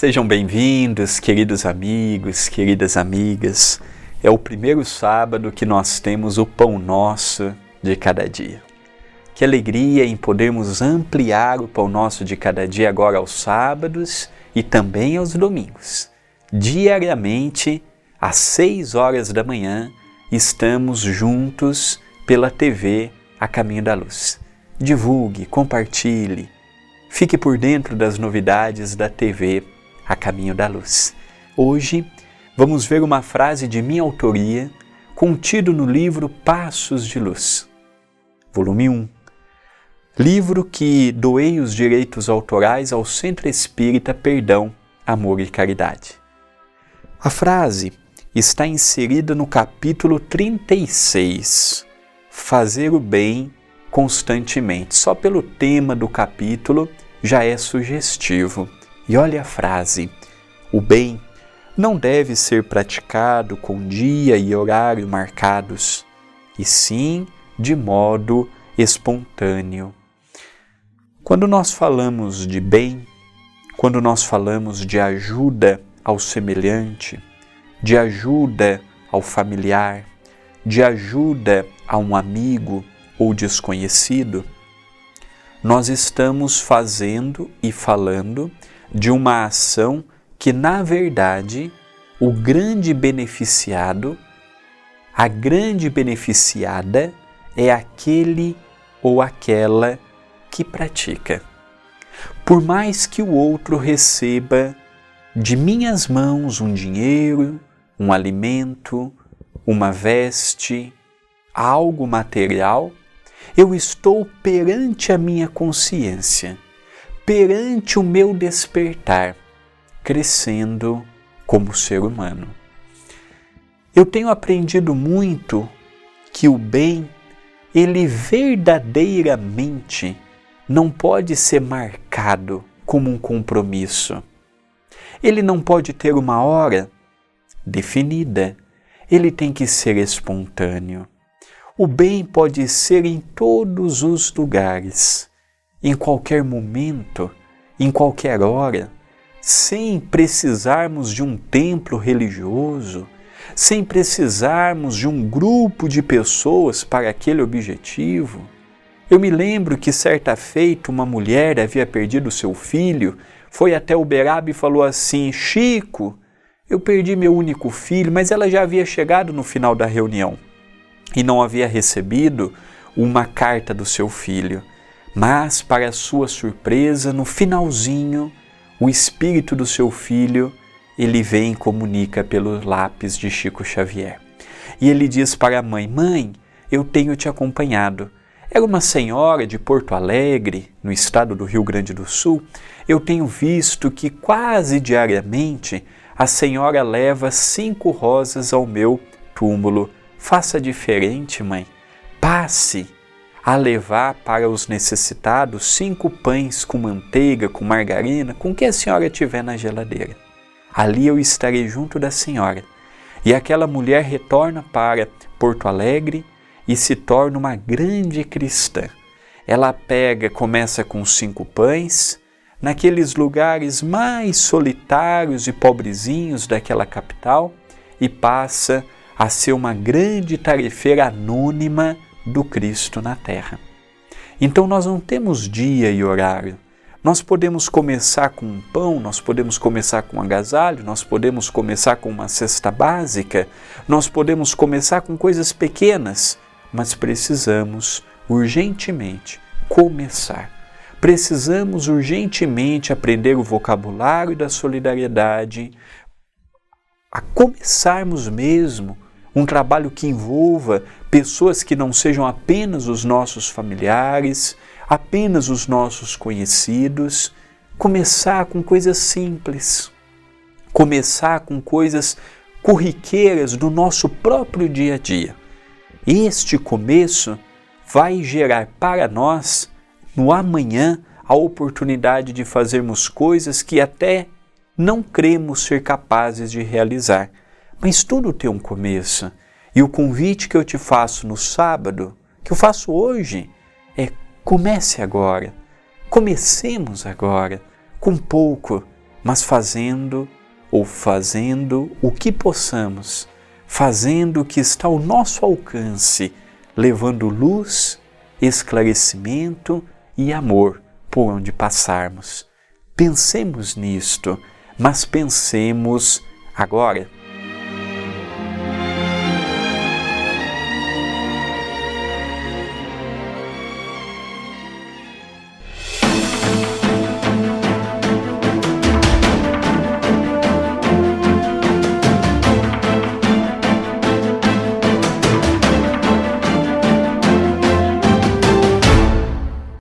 Sejam bem-vindos, queridos amigos, queridas amigas. É o primeiro sábado que nós temos o pão nosso de cada dia. Que alegria em podermos ampliar o pão nosso de cada dia agora aos sábados e também aos domingos. Diariamente, às seis horas da manhã, estamos juntos pela TV A Caminho da Luz. Divulgue, compartilhe, fique por dentro das novidades da TV A Caminho da Luz. Hoje vamos ver uma frase de minha autoria contido no livro Passos de Luz, volume 1. Livro que doei os direitos autorais ao Centro Espírita Perdão, Amor e Caridade. A frase está inserida no capítulo 36, Fazer o bem constantemente. Só pelo tema do capítulo já é sugestivo. E olha a frase: o bem não deve ser praticado com dia e horário marcados, e sim de modo espontâneo. Quando nós falamos de bem, quando nós falamos de ajuda ao semelhante, de ajuda ao familiar, de ajuda a um amigo ou desconhecido, nós estamos fazendo e falando de uma ação que, na verdade, o grande beneficiado, a grande beneficiada é aquele ou aquela que pratica. Por mais que o outro receba de minhas mãos um dinheiro, um alimento, uma veste, algo material, eu estou perante a minha consciência, perante o meu despertar, crescendo como ser humano. Eu tenho aprendido muito que o bem, ele verdadeiramente não pode ser marcado como um compromisso. Ele não pode ter uma hora definida. Ele tem que ser espontâneo. O bem pode ser em todos os lugares, em qualquer momento, em qualquer hora, sem precisarmos de um templo religioso, sem precisarmos de um grupo de pessoas para aquele objetivo. Eu me lembro que certa feita uma mulher havia perdido seu filho, foi até Uberaba e falou assim: Chico, eu perdi meu único filho, mas ela já havia chegado no final da reunião e não havia recebido uma carta do seu filho. Mas, para sua surpresa, no finalzinho, o espírito do seu filho ele vem e comunica pelo lápis de Chico Xavier. E ele diz para a mãe: Mãe, eu tenho te acompanhado. Era uma senhora de Porto Alegre, no estado do Rio Grande do Sul. Eu tenho visto que quase diariamente a senhora leva cinco rosas ao meu túmulo Faça diferente, mãe. Passe a levar para os necessitados cinco pães com manteiga, com margarina, com o que a senhora tiver na geladeira. Ali eu estarei junto da senhora. E aquela mulher retorna para Porto Alegre e se torna uma grande cristã. Ela pega, começa com cinco pães, naqueles lugares mais solitários e pobrezinhos daquela capital, e passa a ser uma grande tarefeira anônima do Cristo na Terra. Então nós não temos dia e horário. Nós podemos começar com um pão, nós podemos começar com um agasalho, nós podemos começar com uma cesta básica, nós podemos começar com coisas pequenas, mas precisamos urgentemente começar. Precisamos urgentemente aprender o vocabulário da solidariedade, a começarmos mesmo um trabalho que envolva pessoas que não sejam apenas os nossos familiares, apenas os nossos conhecidos. Começar com coisas simples, começar com coisas corriqueiras do nosso próprio dia a dia. Este começo vai gerar para nós, no amanhã, a oportunidade de fazermos coisas que até não cremos ser capazes de realizar mas tudo tem um começo. E o convite que eu te faço no sábado, que eu faço hoje, é comece agora. Comecemos agora, com pouco, mas fazendo ou fazendo o que possamos, fazendo o que está ao nosso alcance, levando luz, esclarecimento e amor por onde passarmos. Pensemos nisto, mas pensemos agora